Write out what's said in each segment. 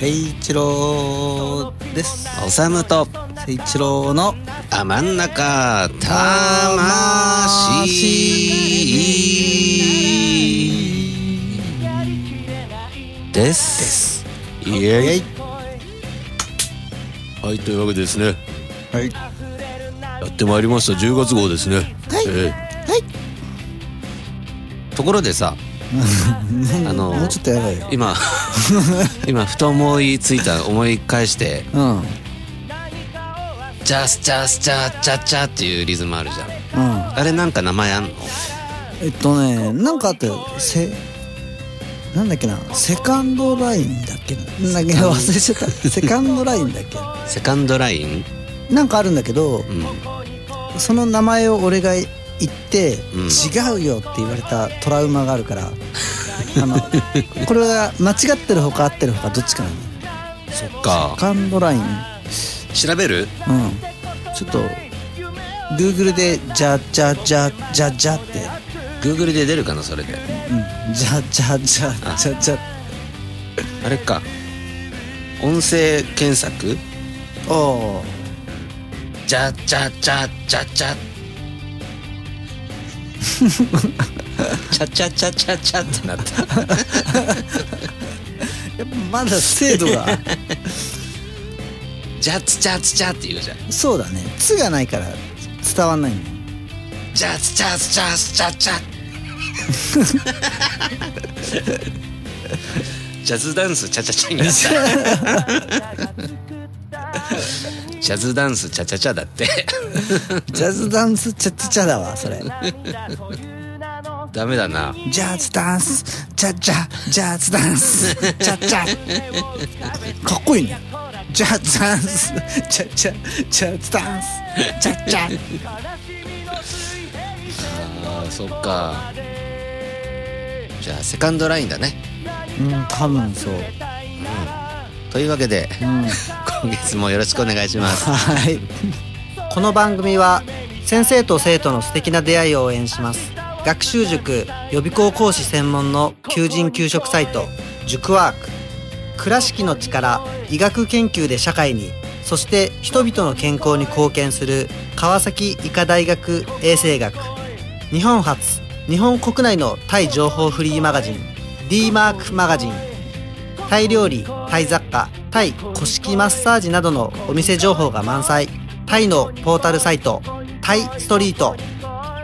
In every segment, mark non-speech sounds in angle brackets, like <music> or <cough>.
誠一郎です。おさむと誠一郎のあ真ん中魂です。イエイはいというわけでですね。はい。やってまいりました。10月号ですね。はい。ええ。ところでさ <laughs> あのもうちょっとやばいよ。今 <laughs> 今ふと思いついた思い返してうん。うん「ジャスジャスジャチャチャ」っていうリズムあるじゃん。あれなんか名前あんの？えっとねなんかあったよ。せなんだっけな。セカンドラインだっけな。なんだっけ忘れちゃった。<laughs> セカンドラインだっけセカンドライン？なんかあるんだけどうん。その名前を俺が言ってうん。違うよって言われたトラウマがあるからあのこれは間違ってるほか合ってるほかどっちかなの。そっか。セカンドライン。調べる？うん。ちょっと Google で「じゃじゃじゃじゃじゃ」って。Google で出るかなそれで。うん。じゃじゃじゃじゃじゃあれか。音声検索？おおじゃじゃじゃじゃじゃ <laughs> チャチャチャチャチャって。なった <laughs> やっぱまだ精度が。<laughs> ジャツチャツチャって言うじゃん。そうだね「つ」がないから伝わんないんジャツチャツチャツチャチャジャズダンスチャチャチャになった。ジャズダンスチャチャチャだって。ジャズダンスチャチャチャだわそれダメだな。ジャズダンス。チャチャ。ジャズダンス。チャチャ。かっこいいね。ジャズダンス。チャチャ。ジャズダンス。チャチャ。あーそっか。じゃあセカンドラインだね。うん多分そう。というわけでうん。今月もよろしくお願いします。はい。この番組は先生と生徒の素敵な出会いを応援します学習塾予備校講師専門の求人・給食サイト塾ワーク。倉敷の力医学研究で社会にそして人々の健康に貢献する川崎医科大学衛生学。日本初日本国内のタイ情報フリーマガジン d マークマガジン。タイ料理タイ雑貨タイ古式マッサージなどのお店情報が満載。タイのポータルサイトタイストリート。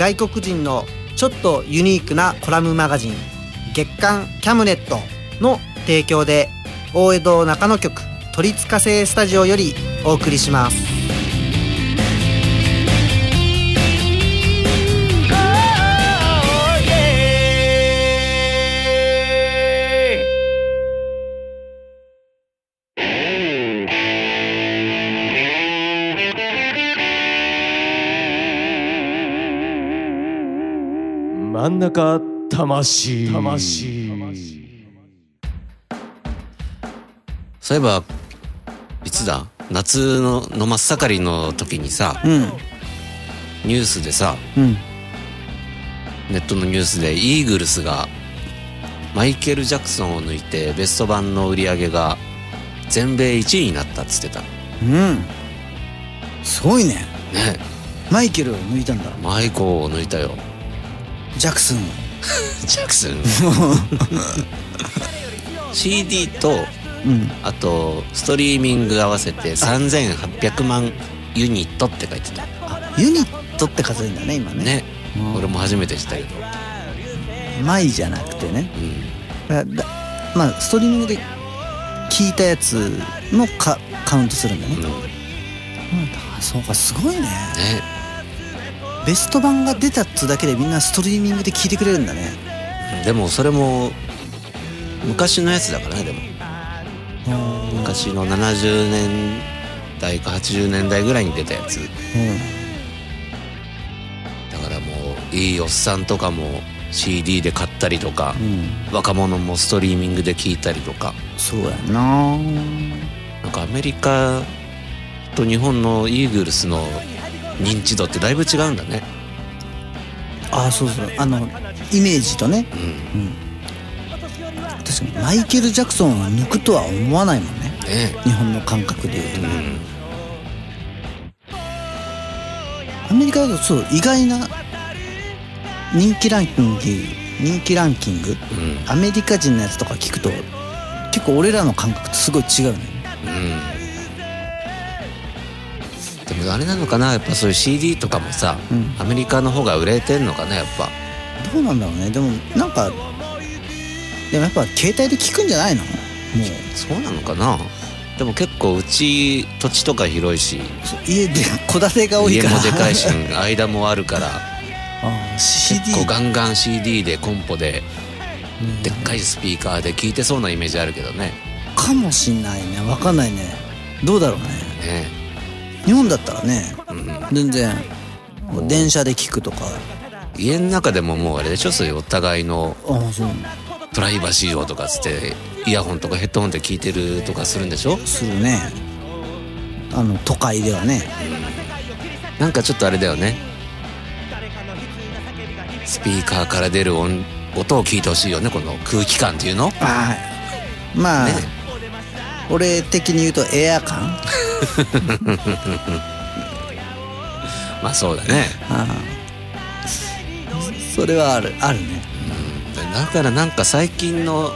外国人のちょっとユニークなコラムマガジン月刊キャムネットの提供で大江戸中野局都立火星スタジオよりお送りします。真ん中魂。魂そういえばいつだ？夏のの真っ盛りの時にさうん。ニュースでさうん。ネットのニュースでイーグルスがマイケル・ジャクソンを抜いてベスト版の売り上げが全米1位になったっつってた。うん。すごいね。ね。マイケルを抜いたんだ。マイコを抜いたよジャクソン。を <laughs> ジャクソン。<laughs> CD とうん。あとストリーミング合わせて3800万ユニットって書いてた。あユニットって数えるんだね今ね。ね。うん。俺も初めて知ったけど。マイじゃなくてね。うん。だだまあストリーミングで聞いたやつもカカウントするんだね、うん。そうかすごいね。ねベスト版が出たっつうだけでみんなストリーミングで聞いてくれるんだね。でもそれも昔のやつだからねでも。昔の70年代か80年代ぐらいに出たやつ。うだからもういいおっさんとかも CD で買ったりとかん、うん、若者もストリーミングで聞いたりとか。そうやな。なんかアメリカと日本のイーグルスの認知度ってだいぶ違うんだね。ああそうそう。あのイメージとね。うん。うん。確かにマイケル・ジャクソンを抜くとは思わないもんね。ね。日本の感覚でいうと、うん。アメリカだとそう意外な人気ランキング人気ランキングうん。アメリカ人のやつとか聞くと結構俺らの感覚とすごい違うね。うんでもあれなのかな？やっぱそういう CD とかもさ、うん。アメリカの方が売れてんのかな？やっぱ。どうなんだろうね。でもなんかでもやっぱ携帯で聞くんじゃないの？もう。そうなのかな？でも結構うち土地とか広いし。家で戸建てが多いから。家もでかいし間もあるから。<laughs> ああ CD 結構ガンガン CD でコンポでうん。でっかいスピーカーで聞いてそうなイメージあるけどね。かもしんないね。わかんないね。どうだろうね。ね日本だったらねうん。全然電車で聞くとか。家の中でももうあれでしょそういうお互いのプライバシーをとかつってイヤホンとかヘッドホンで聞いてるとかするんでしょ？するね。あの都会ではね。なんかちょっとあれだよね。スピーカーから出る音音を聞いてほしいよねこの空気感っていうの？ああまあ、ね俺的に言うとエア感？<laughs> まあそうだね。ああ。それはあるあるね。だからなんか最近の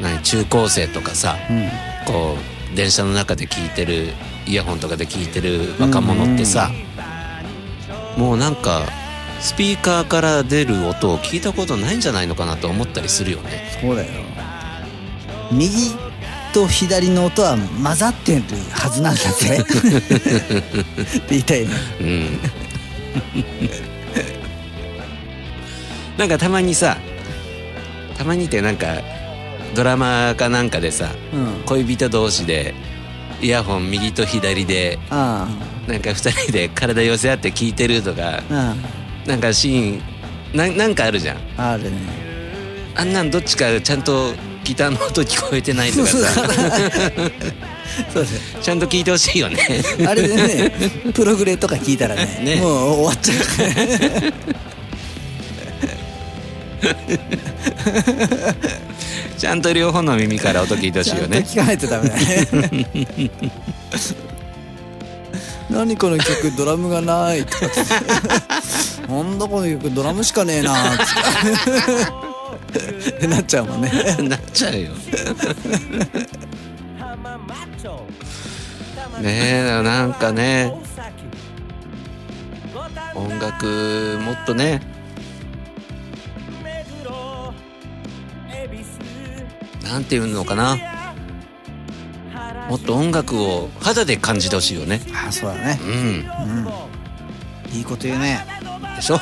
何中高生とかさうん。こう電車の中で聞いてるイヤホンとかで聞いてる若者ってさ、もうなんかスピーカーから出る音を聞いたことないんじゃないのかなと思ったりするよね。そうだよ右と左の音は混ざってるはずなんだぜ。<laughs> って言いたいね。うん。なんかたまにさたまにってなんかドラマかなんかでさうん。恋人同士でイヤホン右と左であなんか2人で体寄せ合って聞いてるとかあなんかシーンななんかあるじゃん。ああるね。あんなんどっちかちゃんとギターの音聞こえてないとかさ。そうだちゃんと聞いてほしいよね。よあれでねプログレとか聞いたらねね。もう終わっちゃう。ちゃんと両方の耳から音聞いてほしいよね。聞かないとダメだね。何この曲ドラムがないとか。<laughs> なんだこの曲ドラムしかねえなーってなっちゃうもんね。<laughs> なっちゃうよ。<laughs> ねえなんかね音楽もっとねなんていうのかな。もっと音楽を肌で感じてほしいよね。あそうだね。うん。うん。いいこと言うね。でしょ？うん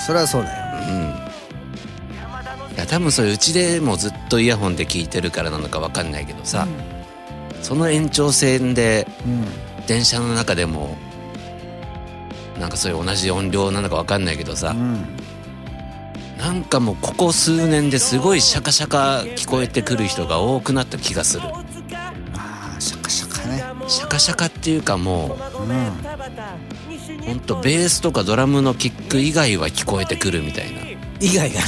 それはそうだよ。うんいや多分それうちでもずっとイヤホンで聞いてるからなのかわかんないけどさ、その延長線でうん。電車の中でもなんかそういう同じ音量なのかわかんないけどさ、うん。なんかもうここ数年ですごいシャカシャカ聞こえてくる人が多くなった気がする。あーシャカシャカね。シャカシャカっていうかもうん。うほんとベースとかドラムのキック以外は聞こえてくるみたいな以外がね。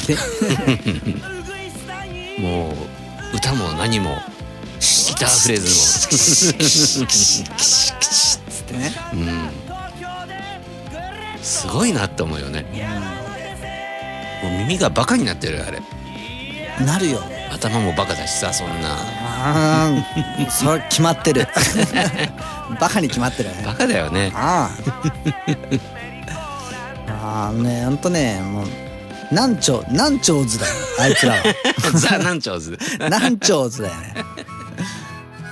<laughs> もう歌も何もギターフレーズつってね。もうん。すごいなって思うよね。もう耳がバカになってるよあれ。なるよ。頭もバカだしさそんな。ああそれ決まってる。<laughs> バカに決まってるね。バカだよね。ああ。ああねほんとねもうなんちょなんちょうずだよあいつらは。<laughs> ザ・ナンチョーズなんちょうずだよね。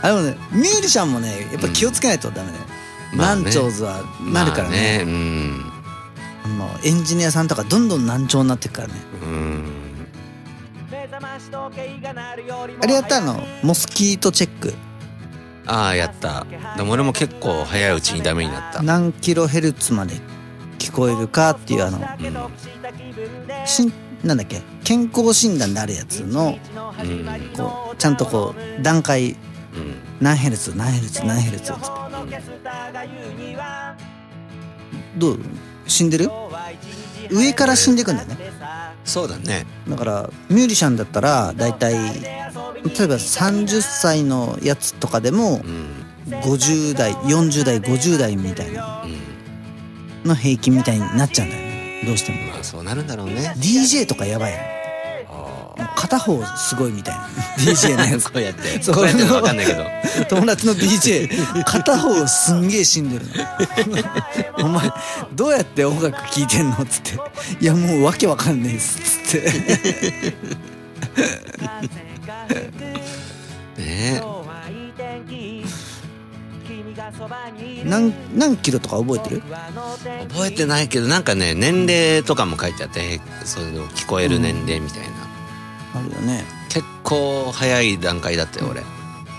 あでもねミュージシャンもねやっぱ気をつけないとダメだよ、まあね。なんちょうずはなるからね,、まあうん。あのエンジニアさんとかどんどん難聴になってくからね。うん。あれやったの？モスキートチェック。ああやった。でも俺も結構早いうちにダメになった。何キロヘルツまで聞こえるかっていうあのしんなんだっけ健康診断であるやつのうんこうちゃんとこう段階うん何ヘルツ何ヘルツ何ヘルツっつってどう？死んでる？上から死んでいくんだよね。そうだね。だからミュージシャンだったら大体例えば30歳のやつとかでもうん50代40代50代みたいなうん。の平均みたいになっちゃうんだよねどうしても。まあそうなるんだろうね。DJ とかやばい片方すごいみたいな。<laughs> DJ のやつ。こうやってそう。こうやっての分かんないけど。友達の DJ 片方すんげえ死んでるの。<laughs> お前どうやって音楽聴いてんのっつって「いやもうわけわかんねえっす」っつって。<laughs> ね何何キロとか覚えてる？覚えてないけどなんかね年齢とかも書いてあってそういうの聞こえる年齢みたいな、あるよね。結構早い段階だったよ俺。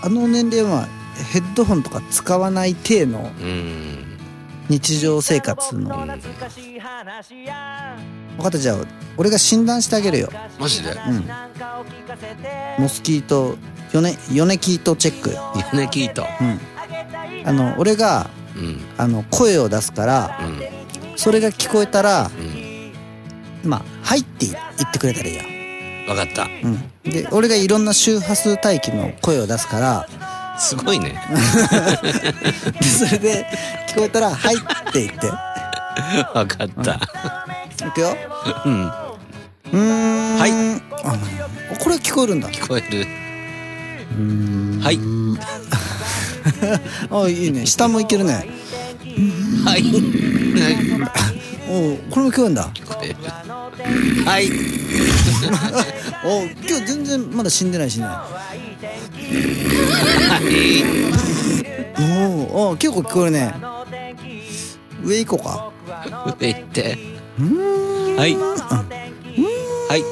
あの年齢はヘッドホンとか使わない体のうん。日常生活の。分かったじゃあ俺が診断してあげるよ。マジで？うん。モスキートヨネヨネキートチェック。米聞いたうんあの俺がうん。あの声を出すからうん。それが聞こえたらうん。まあ「はい」って言ってくれたらいいよ、分かった。うん、で俺がいろんな周波数帯域の声を出すからすごいね。<laughs> でそれで聞こえたら「はい」って言って。分かった。いくよ。うん。うーん。はい。あこれ聞こえるんだ。聞こえる。うーん。はい <laughs> <laughs> あいいね。下もいけるね。はい。<laughs> おこれも聞こえるんだ。はい。<laughs> お今日全然まだ死んでないしね。はい。おお結構聞こえるね。上行こうか。上行って。うーん。はい。はい。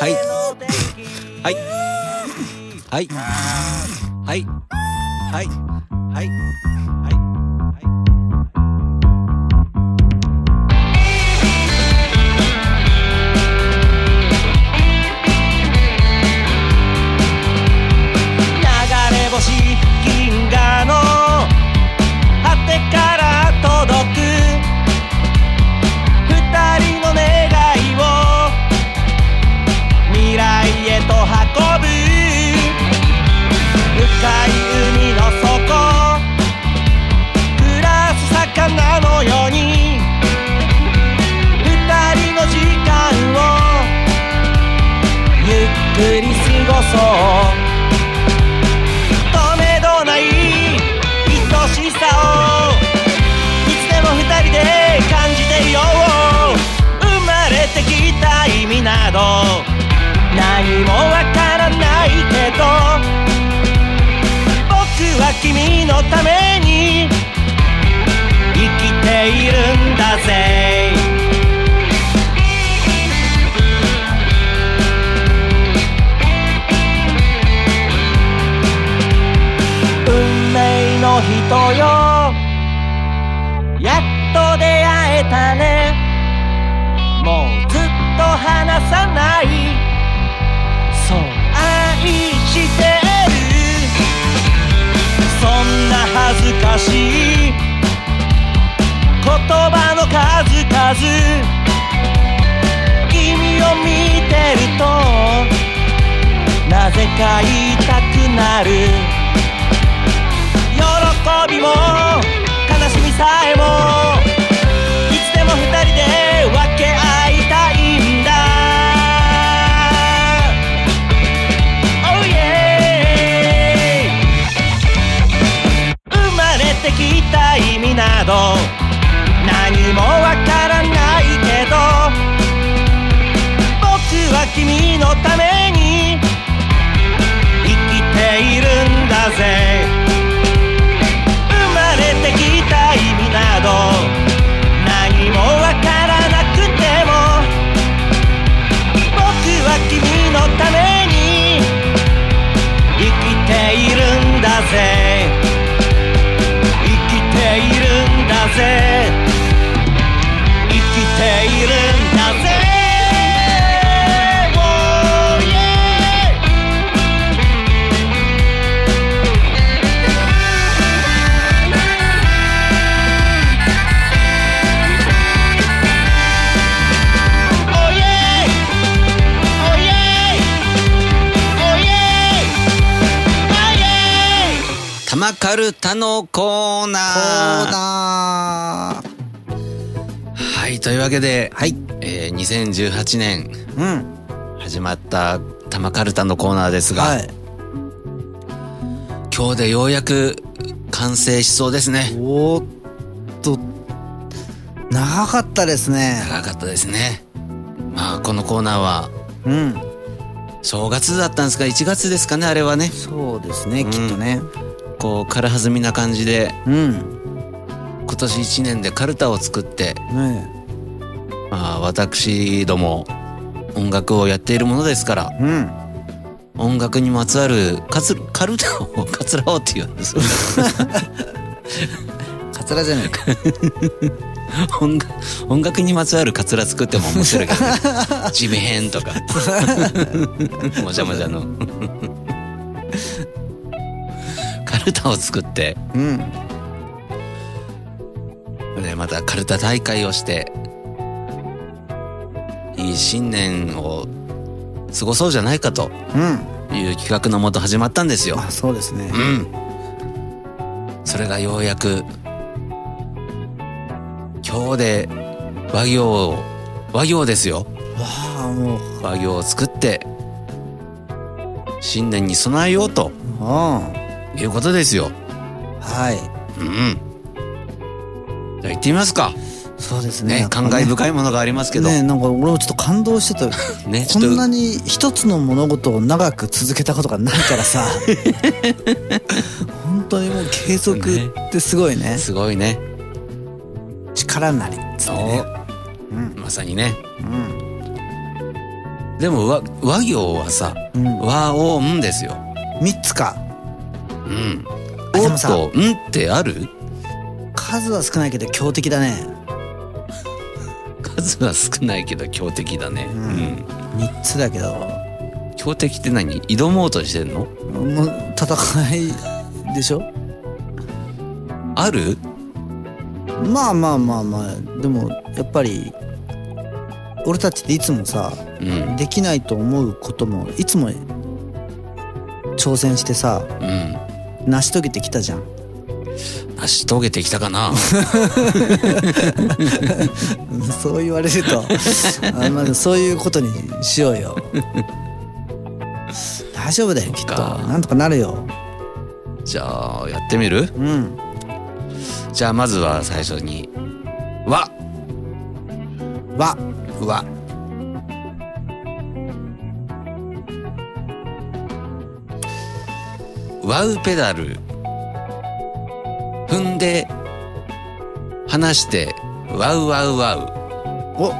はい。はい。はいはい。はい。だぜ。運命の人よ。ぜか言いたくなる。喜びも悲しみさえも。いつでも二人で分け合いたいんだ。Oh yeah 生まれてきた意味など何もわからないけど。僕は君のためる玉カルタのコーナー。コーナーはいというわけで、はい。えー2018年うん始まった玉カルタのコーナーですが、はい。今日でようやく完成しそうですね。おーっと長かったですね。長かったですね。まあこのコーナーはうん。正月だったんですか？1月ですかねあれはね。そうですね、うんきっとねこう軽はずみな感じでうん。今年1年でカルタを作ってねまあ私ども音楽をやっているものですからうん。音楽にまつわるカツカルタをカツラをっていうんですカツラじゃないか。<laughs> 音楽音楽にまつわるカツラ作っても面白いけど、ね、<laughs> 地味編とか。<laughs> もじゃもじゃの。カルタを作って。うん。でまたカルタ大会をしていい新年を過ごそうじゃないかとうん。いう企画のもと始まったんですよ。あそうですね。うん。それがようやく今日で和行を和行ですよ。わあもう。和行を作って新年に備えようと。あいうことですよ。あはいうん。じゃあ行ってみますか。そうですねね、感慨深いものがありますけど。ねなんか俺もちょっと感動してた <laughs> ね、こんなに一つの物事を長く続けたことがないからさ <laughs> 本当にもう継続ってすごいねすごいね。力なりっつってねうんまさにね。うんでも和和行はさ、うん和をんですよ。3つかうん。おっと、んってある？数は少ないけど強敵だね数は少ないけど強敵だね。ううんん。3つだけど強敵って何？挑もうとしてんの？もう戦いでしょ？ある？まあまあまあまあでもやっぱり俺たちっていつもさうん。できないと思うこともいつも挑戦してさうん。成し遂げてきたじゃん。成し遂げてきたかな。<laughs> そう言われるとあまあそういうことにしようよ。大丈夫だよきっと。なんとかなるよ。じゃあ、やってみる？うん。じゃあ、まずは最初に、和わ。和ワウペダル。踏んで離してワウワウワウ。お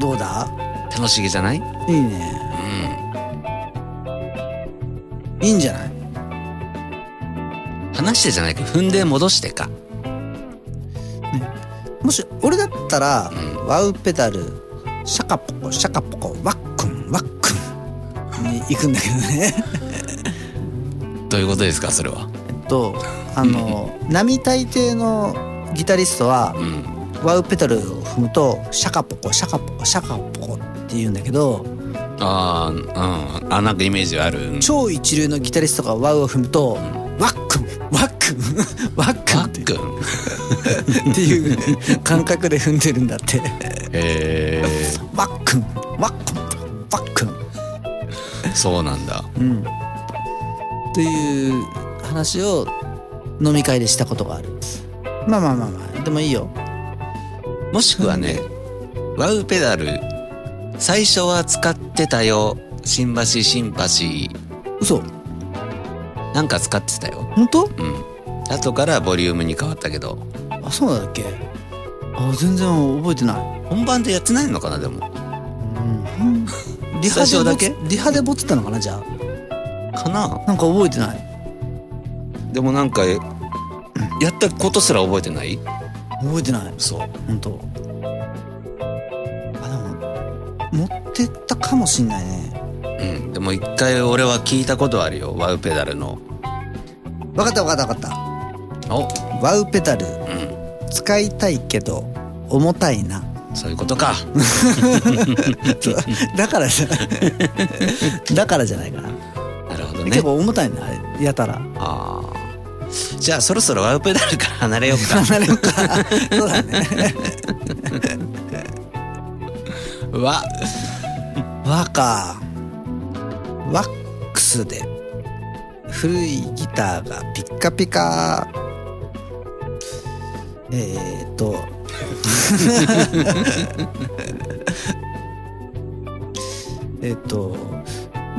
どうだ？楽しげじゃない？いいね。いいんじゃない？離してじゃないか。踏んで戻してか。もし俺だったら、ん。ワウペダルシャカポコシャカポコワックンワックンに行くんだけどねどういうことですかそれは？えっとあの並大抵のギタリストはうん。ワウペダルを踏むとシャカポコシャカポコシャカポコって言うんだけどあーうん。あなんかイメージある。うん。超一流のギタリストがワウを踏むとワックンワックン <laughs> ワックンってパックン。っていう感覚で踏んでるんだって。へワックンワックンワックン。えそうなんだ。うんという話を飲み会でしたことがある。まあまあまあまあ。でもいいよ。もしくはねワウペダル最初は使ってたよ。新橋新橋。嘘。なんか使ってたよ。本当？うん。後からボリュームに変わったけど。あそうなんだっけ？あ全然覚えてない。本番でやってないのかなでも。うん。<laughs> リハでボツリハでボツったのかなじゃあかな？なんか覚えてない。でもなんかやったことすら覚えてない？覚えてない。そう。本当。あでも持ってったかもしんないね。うん。でも一回俺は聞いたことあるよ。ワウペダルの。分かった分かった分かっお。たワウペダル。うん。使いたいけど重たいな。そういうことか。<laughs> だからじゃだからじゃないかな、どね。結構重たいなあれやたら。ああじゃあそろそろワウペダルから離れようか。離れようか。そうだね。わ。和か。ワックスで。古いギターがピッカピカ。えー、っと。<laughs> えっと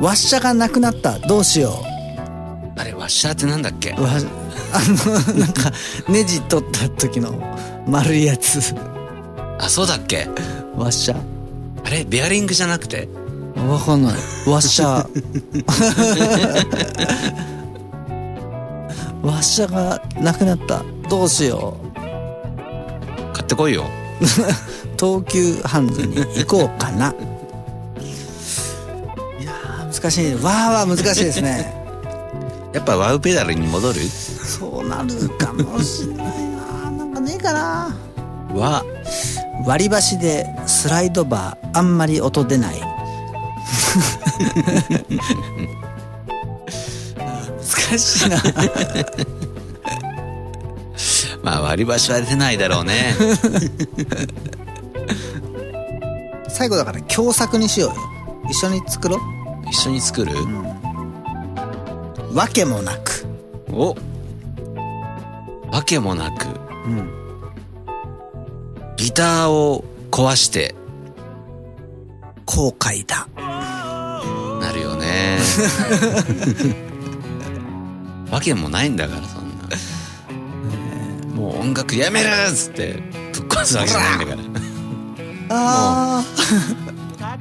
ワッシャがなくなった。どうしよあれワッシャーってなんだっけ？うわあのなんかネジ取った時の丸いやつ。あそうだっけ？ワッシャあれベアリングじゃなくて？わかんない。ワッシャ <laughs> ワッシャがなくなった。どうしよう。買ってこいよ。<laughs> 東急ハンズに行こうかな難しい。わーわー難しいですね。<laughs> やっぱワウペダルに戻る？そうなるかもしんないななんかねえかな。わ。割り箸でスライドバーあんまり音出ない。<laughs> 難しいな。まあ割り箸は出ないだろうね。<laughs> 最後だから共作にしようよ。一緒に作ろ一緒に作る、うわけもなく。お。わけもなく。うん。ギターを壊して。後悔だ。なるよね。<laughs> わけもないんだからそんな。もう音楽やめるっつってぶっ壊すわけじゃないんだから。あ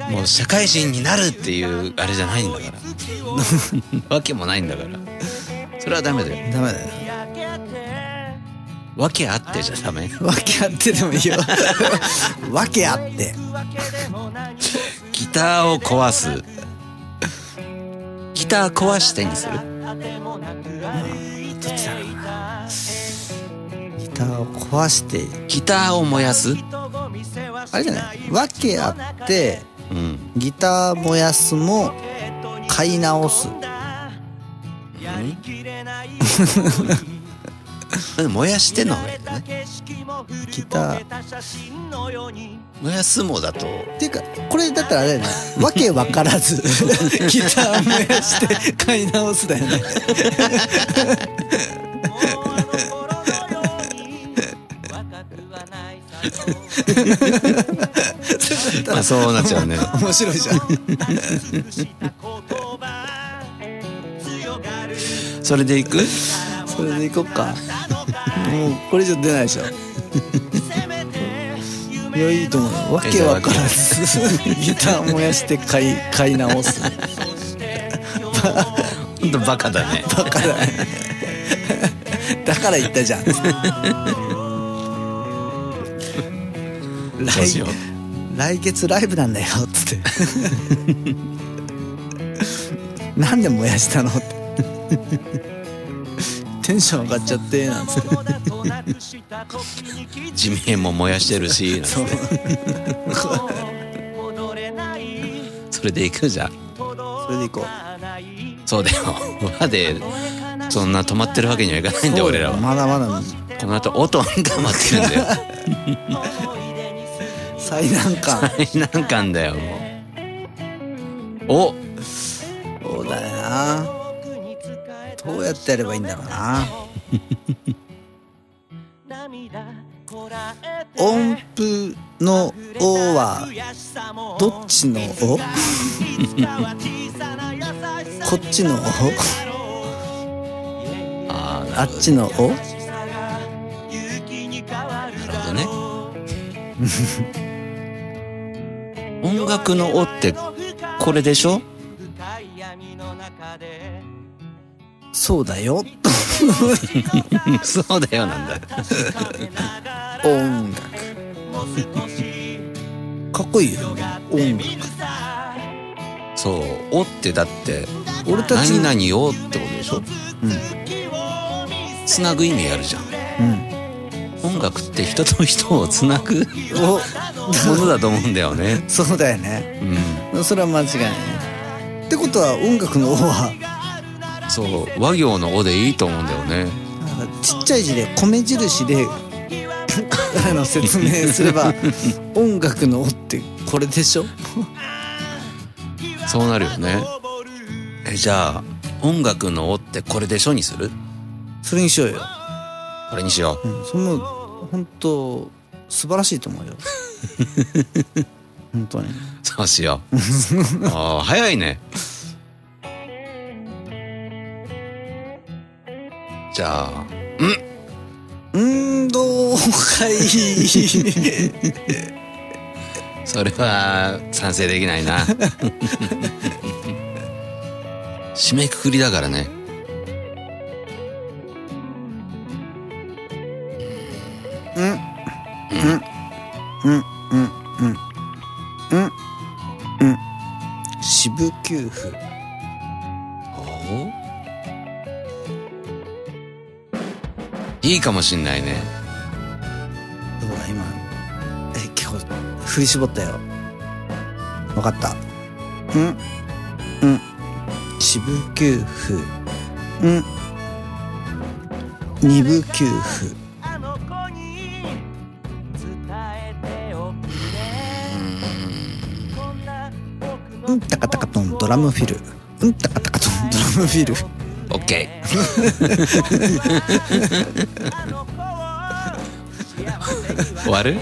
もう社会人になるっていうあれじゃないんだから。<laughs> わけもないんだから。それはダメだよ。あダメだよ。わけあってじゃダメ。わけあってでもいいよ。<laughs> わけあって。ギターを壊す。ギター壊してにする。どっちだろうな。ギターを壊して。ギターを燃やす。あれじゃない。わけあってうん。ギター燃やすも買い直す。<laughs> でも燃やしてんだねギター。燃やすもだと。っていうかこれだったらあれだよね。わけわからず <laughs> ギター燃やして買い直すだよね <laughs> <laughs> まあそうなっちゃうね。面白いじゃん。それでいく？それでいこっか。もうこれ以上出ないでしょ。いやいいと思うよ。わけわからず。ギター燃やして買い買い直す。ほんとバカだね。バカだね。<laughs> だから言ったじゃん来月ライブなんだよっつって。なんで燃やしたの？ってテンション上がっちゃってなんつって。地名も燃やしてるしなんつそれでいくじゃん。それでいこう。そうだよ。輪でそんな止まってるわけにはいかないんだよ俺らは。まだまだこの後音が待ってるんだよ <laughs> 最難関。最難関だよもう。お。そうだよな。どうやってやればいいんだろうな。音符の「お」はどっちの「お」こっちの「お」あああっちの「お」なるほどね音楽の「お」ってこれでしょ？そうだよ。そうだよなんだ音楽。かっこいいよ。ね音楽。そう「お」ってだって俺たち何々をってことでしょ？つなぐ意味あるじゃんうん音楽って人と人をつなぐお。ものだと思うんだよね。<laughs> そうだよね。うん。それは間違いない。ねってことは音楽の「お」はそう和行の「お」でいいと思うんだよね。ちっちゃい字で米印であの説明すれば <laughs> 音楽の「お」ってこれでしょ？そうなるよね。えじゃあ音楽の「お」ってこれでしょにする？それにしようよ、これにしよう。うん、それも本当素晴らしいと思うよ。<laughs> 本当に。そうしよう。<laughs> ああ早いね。じゃあ。運動会。それは賛成できないな。<laughs> 締めくくりだからね支部給付いいかもしん。ないねどうだ今え結構振り絞ったよ分かったうん。うん。支部給付うん。二部給付うんたかたかとんドラムフィル。うんたかたかとんドラムフィル。オッケー終わる？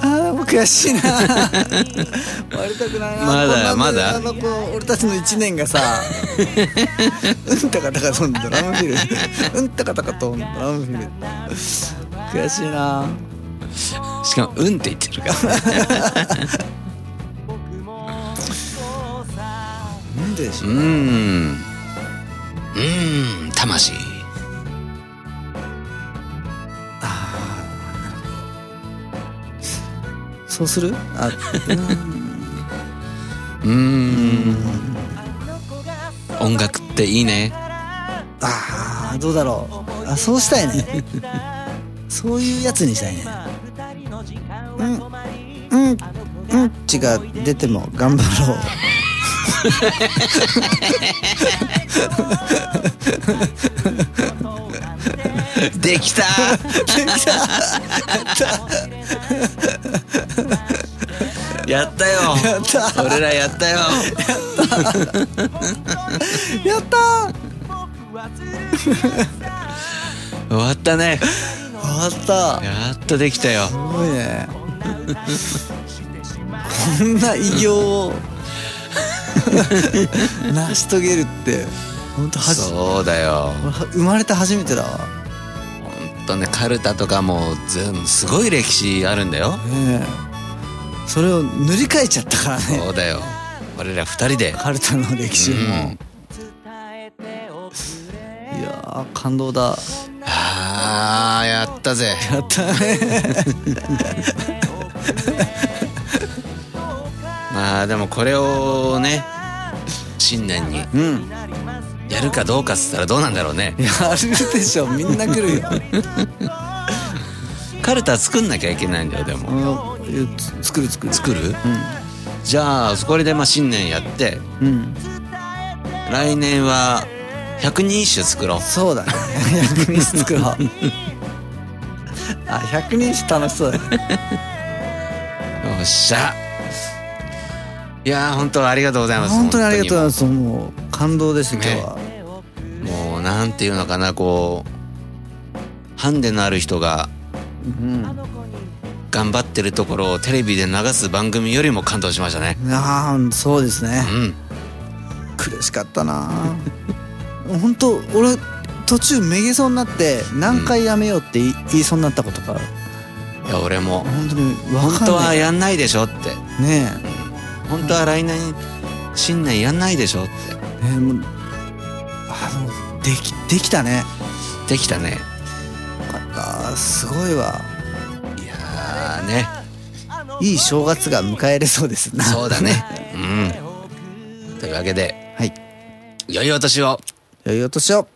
あー悔しいな。割りたくないな。まだまだ？あのこう俺たちの一年がさうんたかたかとんドラムフィル。うんたかたかとんドラムフィル。悔しいなしかも「うん」って言ってるから。なんででしょうーんうーん魂そうする？あうーん。音楽っていいね。あーどうだろう。あそうしたいね。そういうやつにしたいねうんうんうんちが出ても頑張ろう。できた。やったよ。やった。俺らやったよ。やった。終わったね。終わった。やっとできたよ。すごいねこんな偉業を <laughs> 成し遂げるって本当はじそうだよ。生まれて初めてだわ。ほんとねカルタとかも全部すごい歴史あるんだよ。ねえ。それを塗り替えちゃったからね。そうだよ。俺ら二人で。カルタの歴史も、うん。いやー感動だ。あーやったぜ。やったね <laughs> まあでもこれをね新年にうん。やるかどうかっつったらどうなんだろうね。やるでしょみんな来るよ。<laughs> カルタ作んなきゃいけないんだよでも。うん。作る作る。作る？じゃあそこでまあ新年やってうん。うん来年は百人一首作ろう。そうだね。<laughs> 百人一首作ろう。あ百人一首楽しそうだね。よっしゃ。いやー本当ありがとうございます本当にありがとうございまますもう。感動です今日は、すもうなんていうのかなこうハンデのある人がうん頑張ってるところをテレビで流す番組よりも感動しましたね。ああそうですね。うん。苦しかったな。本当俺途中めげそうになって何回やめようって言いそうになったことがいや俺も。本当に分本当はやんないでしょって。ね本当は来年新年やんないでしょって。えねえもうあのできできたね。できたね。よかった。すごいわ。いやーね。いい正月が迎えれそうです。なそうだね。<laughs> うん。というわけではい。良いお年を。良いお年を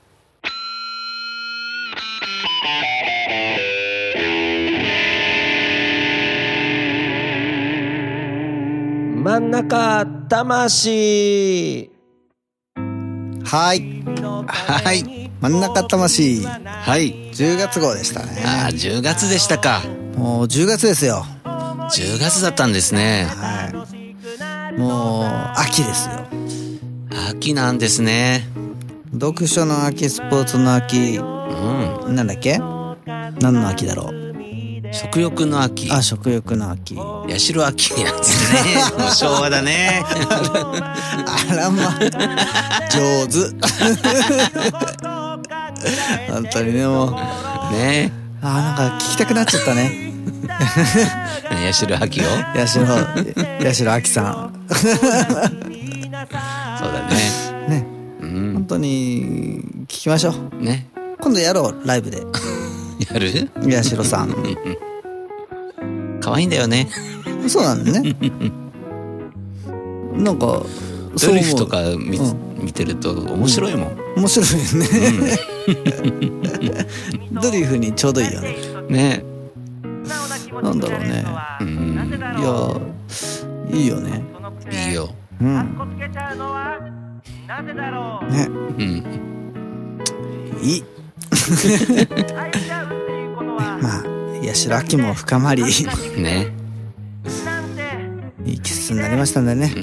真ん中魂。はい。はい。真ん中魂。はい。10月号でしたね。ああ10月でしたか。もう10月ですよ。10月だったんですね。はい。もう秋ですよ。秋なんですね。読書の秋スポーツの秋。うん。なんだっけ？何の秋だろう？食欲の秋。あ食欲の秋。八代秋なんですね。<laughs> もう昭和だね。あらま。上手。本当にねもう。ね。あなんか聞きたくなっちゃったね。八代秋を？八代八代亜紀さそうだね。んね。うん。本当に聞きましょう。ね。今度やろうライブでやる？八代さん。<laughs> 可愛いんだよね。そうなんだね。<laughs> なんかドリフとかう見,、う見てると面白いもん、面白いよね、<laughs> ドリフにちょうどいいよね。ね。なんだろうね。うん。いやいいよね。いいよ。うん。ね。うん。いいまあ八代亜紀も深まりね。いい季節になりましたんでね。うん。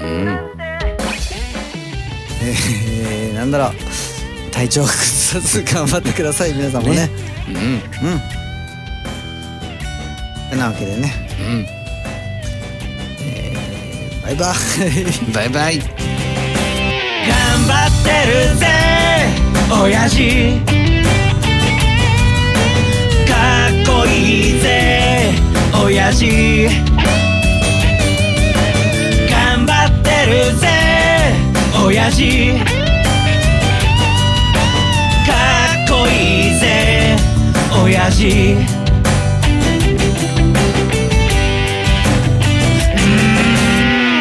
えー、なんだろう。体調崩さず頑張ってください。皆さんもね。ねうん。うん。てなわけでね、うん。えー、バイバイ。バイバイ。頑張ってるぜ親父いいぜ。親父。頑張ってるぜ。親父。かっこいいぜ。親父。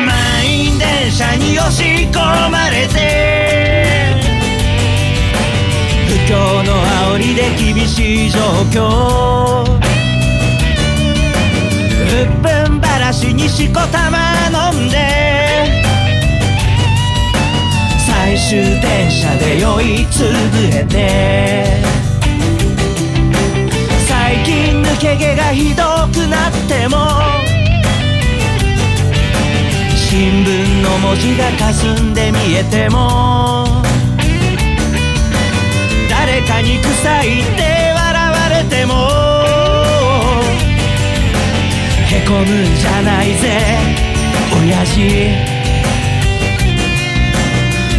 満員電車に押し込まれて。況の煽りで厳しい状況。うっぷんばらしにしこたま飲んで。最終電車で酔いつぶれて。最近抜け毛がひどくなっても。新聞の文字が霞んで見えても。カに臭いって笑われても。へこむんじゃないぜ親父。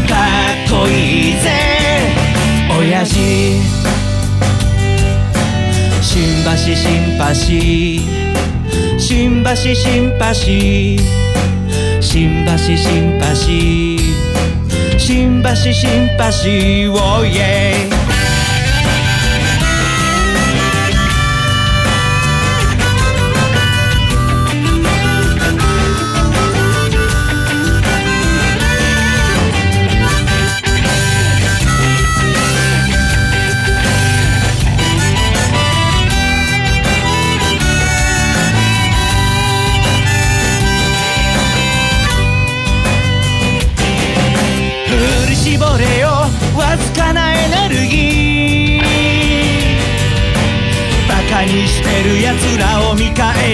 かっこいいぜ親父。新橋新橋新橋新橋新橋新橋新橋新橋シンパ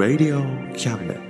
Radio Cabinet.